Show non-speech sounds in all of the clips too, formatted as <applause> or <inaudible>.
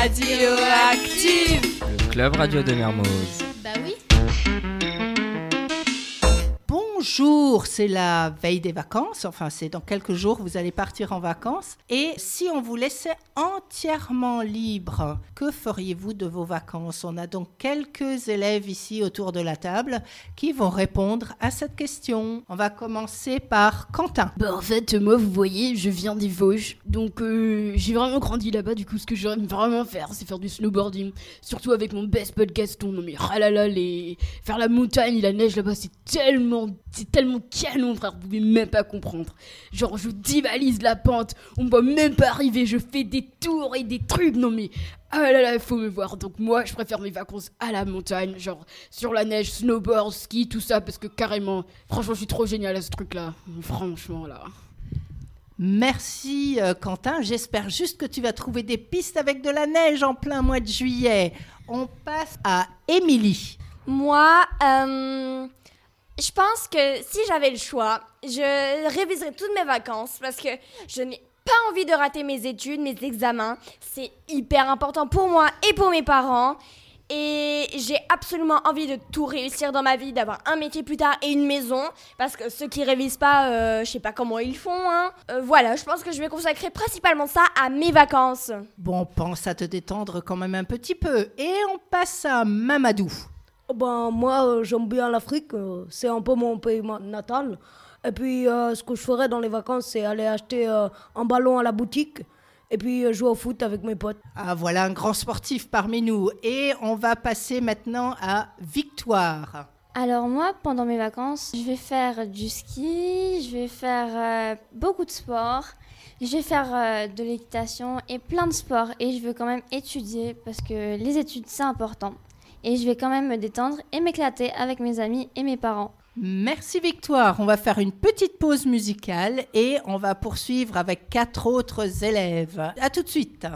Radioactive Le club radio de Mermoz. Bonjour, c'est la veille des vacances, enfin c'est dans quelques jours vous allez partir en vacances. Et si on vous laissait entièrement libre, que feriez-vous de vos vacances? On a donc quelques élèves ici autour de la table qui vont répondre à cette question. On va commencer par Quentin. Bah en fait, moi, vous voyez, je viens des Vosges. Donc, euh, j'ai vraiment grandi là-bas. Du coup, ce que j'aime vraiment faire, c'est faire du snowboarding. Surtout avec mon best pote Gaston. Non mais, ah là là, les... faire la montagne la neige là-bas, c'est tellement, c'est tellement canon, frère. Vous pouvez même pas comprendre. Genre, je divalise la pente. On me voit même pas arriver. Je fais des tours et des trucs. Non mais, ah là là, il faut me voir. Donc moi, je préfère mes vacances à la montagne, genre sur la neige, snowboard, ski, tout ça, parce que carrément, franchement, je suis trop génial à ce truc-là. Franchement, là. Merci euh, Quentin, j'espère juste que tu vas trouver des pistes avec de la neige en plein mois de juillet. On passe à Émilie. Moi, euh, je pense que si j'avais le choix, je réviserais toutes mes vacances parce que je n'ai pas envie de rater mes études, mes examens. C'est hyper important pour moi et pour mes parents. Et j'ai absolument envie de tout réussir dans ma vie, d'avoir un métier plus tard et une maison. Parce que ceux qui révisent pas, euh, je sais pas comment ils font. Hein. Euh, voilà, je pense que je vais consacrer principalement ça à mes vacances. Bon, pense à te détendre quand même un petit peu. Et on passe à Mamadou. Ben, moi, euh, j'aime bien l'Afrique. euh, C'est un peu mon pays natal. Et puis, euh, ce que je ferais dans les vacances, c'est aller acheter euh, un ballon à la boutique et puis euh, jouer au foot avec mes potes. Ah, voilà un grand sportif parmi nous. Et on va passer maintenant à Victoire. Alors moi, pendant mes vacances, je vais faire du ski, je vais faire euh, beaucoup de sport, je vais faire euh, de l'équitation et plein de sports. Et je veux quand même étudier parce que les études, c'est important. Et je vais quand même me détendre et m'éclater avec mes amis et mes parents. Merci Victoire. On va faire une petite pause musicale et on va poursuivre avec quatre autres élèves. À tout de suite.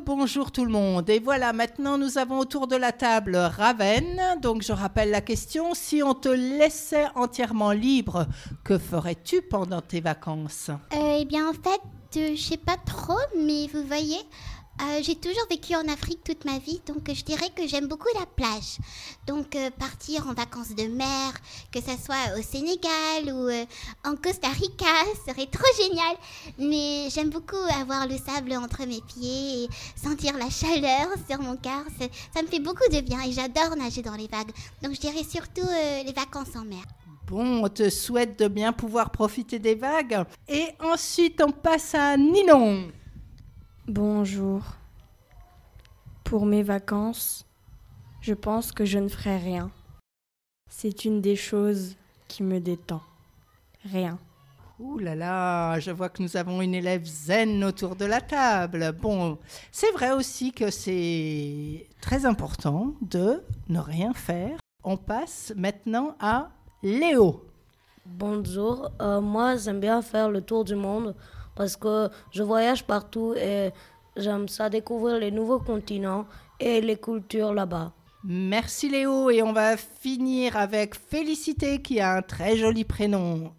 Rebonjour tout le monde. Et voilà, maintenant nous avons autour de la table Raven. Donc je rappelle la question, si on te laissait entièrement libre, que ferais-tu pendant tes vacances? Euh, eh bien, en fait, euh, je sais pas trop, mais vous voyez, euh, j'ai toujours vécu en Afrique toute ma vie, donc euh, je dirais que j'aime beaucoup la plage. Donc, euh, partir en vacances de mer, que ce soit au Sénégal ou en Costa Rica, <laughs> serait trop génial. Mais j'aime beaucoup avoir le sable entre mes pieds et sentir la chaleur <laughs> sur mon corps. Ça, ça me fait beaucoup de bien et j'adore nager dans les vagues. Donc, je dirais surtout les vacances en mer. Bon, on te souhaite de bien pouvoir profiter des vagues. Et ensuite, on passe à Ninon. Bonjour. Pour mes vacances, je pense que je ne ferai rien. C'est une des choses qui me détend. Rien. Ouh là là, je vois que nous avons une élève zen autour de la table. Bon, c'est vrai aussi que c'est très important de ne rien faire. On passe maintenant à Léo. Bonjour, euh, moi j'aime bien faire le tour du monde parce que je voyage partout et j'aime ça découvrir les nouveaux continents et les cultures là-bas. Merci Léo et on va finir avec Félicité qui a un très joli prénom.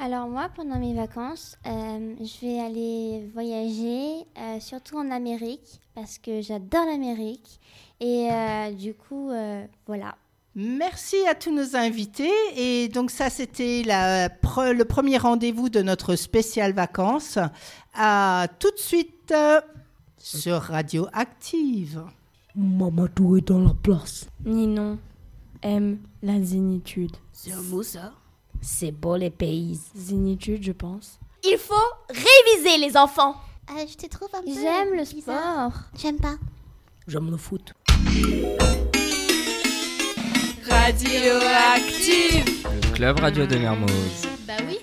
Alors moi, pendant mes vacances, euh, je vais aller voyager, euh, surtout en Amérique, parce que j'adore l'Amérique. Et euh, du coup, euh, voilà. Merci à tous nos invités. Et donc ça, c'était pre- le premier rendez-vous de notre spécial vacances. À tout de suite euh, sur Radio Active. Mamadou est dans la place. Ninon aime la zénitude. C'est un mot, ça? C'est beau les pays. Zénitude, je pense. Il faut réviser les enfants. Euh, je te trouve un peu. J'aime le bizarre. sport. J'aime pas. J'aime le foot. Radioactive Le club radio de Mermoz. Bah oui.